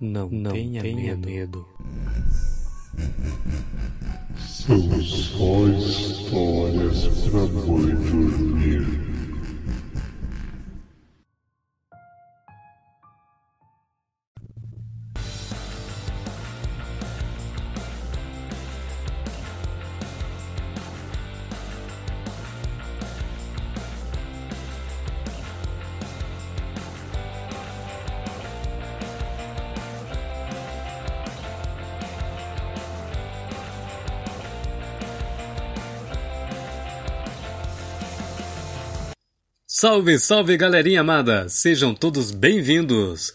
Não, não tenha, tenha medo. medo. São só histórias pra boi dormir. Salve, salve galerinha amada! Sejam todos bem-vindos!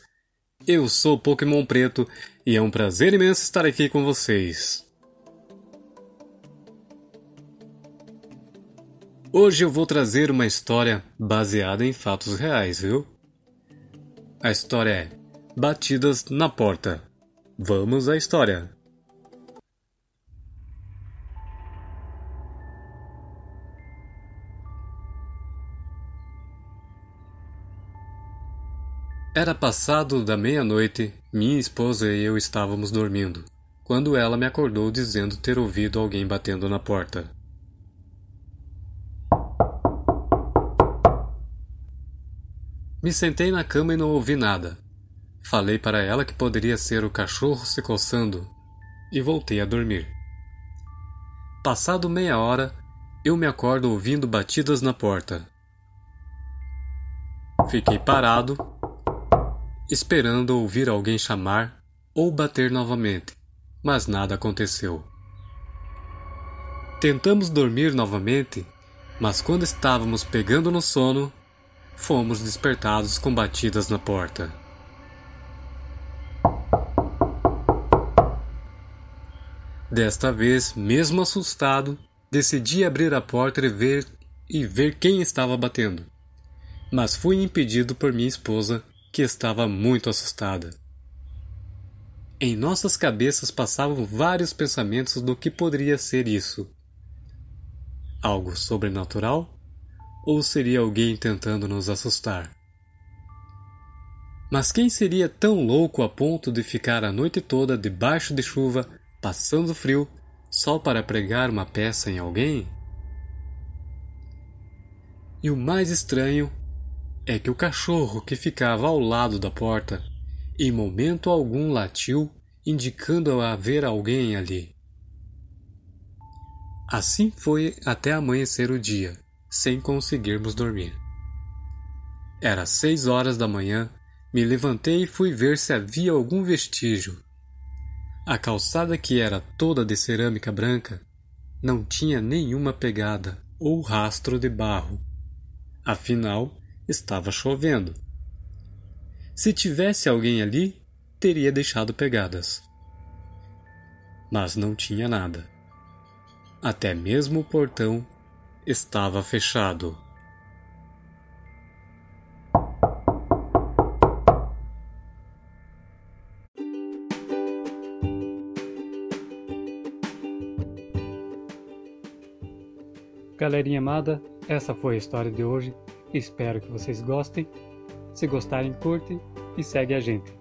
Eu sou Pokémon Preto e é um prazer imenso estar aqui com vocês. Hoje eu vou trazer uma história baseada em fatos reais, viu? A história é Batidas na Porta. Vamos à história! Era passado da meia-noite, minha esposa e eu estávamos dormindo, quando ela me acordou dizendo ter ouvido alguém batendo na porta. Me sentei na cama e não ouvi nada. Falei para ela que poderia ser o cachorro se coçando e voltei a dormir. Passado meia hora, eu me acordo ouvindo batidas na porta. Fiquei parado esperando ouvir alguém chamar ou bater novamente, mas nada aconteceu. Tentamos dormir novamente, mas quando estávamos pegando no sono, fomos despertados com batidas na porta. Desta vez, mesmo assustado, decidi abrir a porta e ver e ver quem estava batendo. Mas fui impedido por minha esposa, que estava muito assustada. Em nossas cabeças passavam vários pensamentos do que poderia ser isso. Algo sobrenatural? Ou seria alguém tentando nos assustar? Mas quem seria tão louco a ponto de ficar a noite toda debaixo de chuva, passando frio, só para pregar uma peça em alguém? E o mais estranho é que o cachorro que ficava ao lado da porta, em momento algum latiu, indicando haver alguém ali. Assim foi até amanhecer o dia, sem conseguirmos dormir. Era seis horas da manhã, me levantei e fui ver se havia algum vestígio. A calçada, que era toda de cerâmica branca, não tinha nenhuma pegada ou rastro de barro. Afinal, estava chovendo. Se tivesse alguém ali, teria deixado pegadas. Mas não tinha nada. Até mesmo o portão estava fechado. Galerinha amada, essa foi a história de hoje. Espero que vocês gostem. Se gostarem, curte e segue a gente.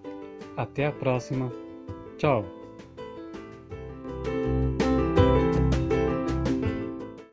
Até a próxima. Tchau!